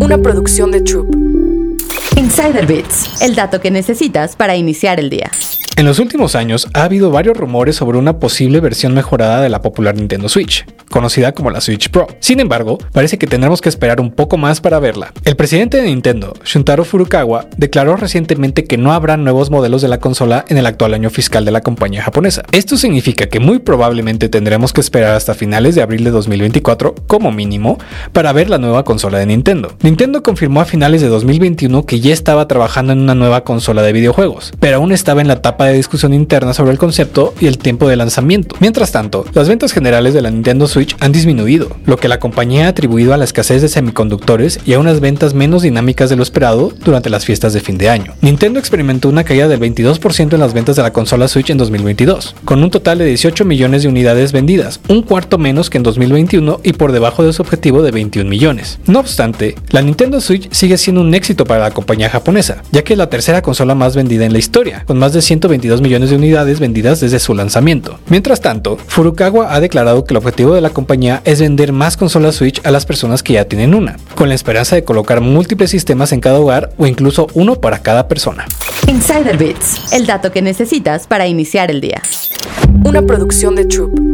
una producción de Troop. Insider Bits, el dato que necesitas para iniciar el día. En los últimos años ha habido varios rumores sobre una posible versión mejorada de la popular Nintendo Switch, conocida como la Switch Pro. Sin embargo, parece que tendremos que esperar un poco más para verla. El presidente de Nintendo, Shuntaro Furukawa, declaró recientemente que no habrá nuevos modelos de la consola en el actual año fiscal de la compañía japonesa. Esto significa que muy probablemente tendremos que esperar hasta finales de abril de 2024, como mínimo, para ver la nueva consola de Nintendo. Nintendo confirmó a finales de 2021 que ya estaba trabajando en una nueva consola de videojuegos, pero aún estaba en la etapa de discusión interna sobre el concepto y el tiempo de lanzamiento. Mientras tanto, las ventas generales de la Nintendo Switch han disminuido, lo que la compañía ha atribuido a la escasez de semiconductores y a unas ventas menos dinámicas de lo esperado durante las fiestas de fin de año. Nintendo experimentó una caída del 22% en las ventas de la consola Switch en 2022, con un total de 18 millones de unidades vendidas, un cuarto menos que en 2021 y por debajo de su objetivo de 21 millones. No obstante, la Nintendo Switch sigue siendo un éxito para la compañía japonesa, ya que es la tercera consola más vendida en la historia, con más de 120 22 millones de unidades vendidas desde su lanzamiento. Mientras tanto, Furukawa ha declarado que el objetivo de la compañía es vender más consolas Switch a las personas que ya tienen una, con la esperanza de colocar múltiples sistemas en cada hogar o incluso uno para cada persona. Insider Bits, el dato que necesitas para iniciar el día. Una producción de Troop.